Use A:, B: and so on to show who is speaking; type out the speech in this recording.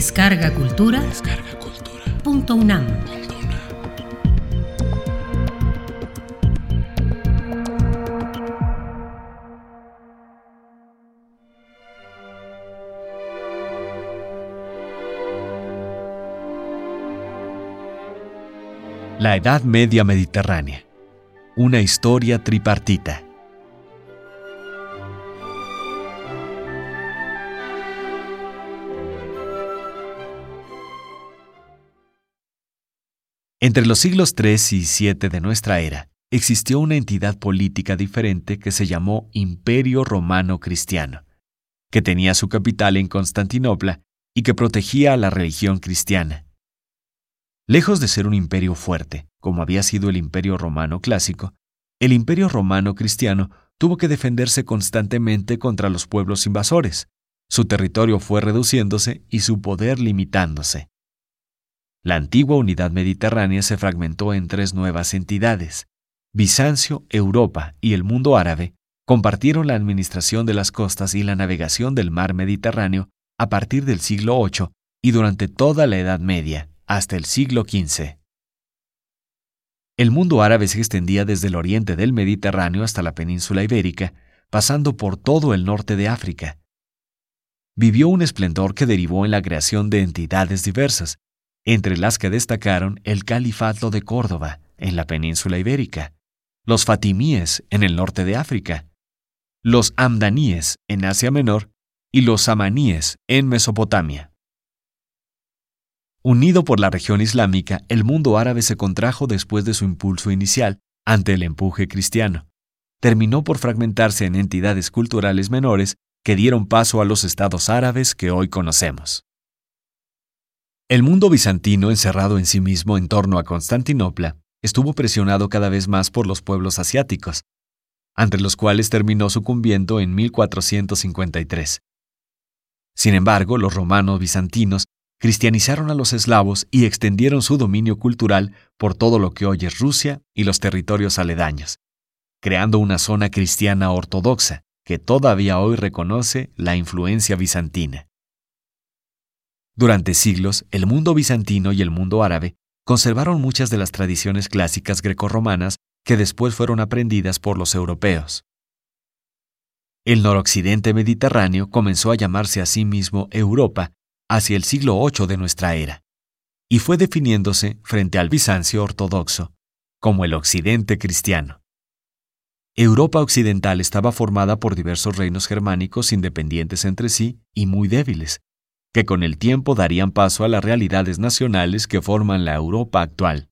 A: Descarga Cultura.
B: Descarga Cultura.
A: Punto UNAM.
C: La Edad Media Mediterránea. Una historia tripartita. Entre los siglos III y VII de nuestra era, existió una entidad política diferente que se llamó Imperio Romano Cristiano, que tenía su capital en Constantinopla y que protegía a la religión cristiana. Lejos de ser un imperio fuerte, como había sido el Imperio Romano clásico, el Imperio Romano Cristiano tuvo que defenderse constantemente contra los pueblos invasores. Su territorio fue reduciéndose y su poder limitándose. La antigua unidad mediterránea se fragmentó en tres nuevas entidades. Bizancio, Europa y el mundo árabe compartieron la administración de las costas y la navegación del mar Mediterráneo a partir del siglo VIII y durante toda la Edad Media, hasta el siglo XV. El mundo árabe se extendía desde el oriente del Mediterráneo hasta la península ibérica, pasando por todo el norte de África. Vivió un esplendor que derivó en la creación de entidades diversas, entre las que destacaron el Califato de Córdoba, en la península ibérica, los fatimíes en el norte de África, los amdaníes en Asia Menor y los samaníes en Mesopotamia. Unido por la región islámica, el mundo árabe se contrajo después de su impulso inicial ante el empuje cristiano. Terminó por fragmentarse en entidades culturales menores que dieron paso a los estados árabes que hoy conocemos. El mundo bizantino, encerrado en sí mismo en torno a Constantinopla, estuvo presionado cada vez más por los pueblos asiáticos, ante los cuales terminó sucumbiendo en 1453. Sin embargo, los romanos bizantinos cristianizaron a los eslavos y extendieron su dominio cultural por todo lo que hoy es Rusia y los territorios aledaños, creando una zona cristiana ortodoxa que todavía hoy reconoce la influencia bizantina. Durante siglos, el mundo bizantino y el mundo árabe conservaron muchas de las tradiciones clásicas grecorromanas que después fueron aprendidas por los europeos. El noroccidente mediterráneo comenzó a llamarse a sí mismo Europa hacia el siglo VIII de nuestra era, y fue definiéndose frente al Bizancio ortodoxo como el occidente cristiano. Europa occidental estaba formada por diversos reinos germánicos independientes entre sí y muy débiles, que con el tiempo darían paso a las realidades nacionales que forman la Europa actual.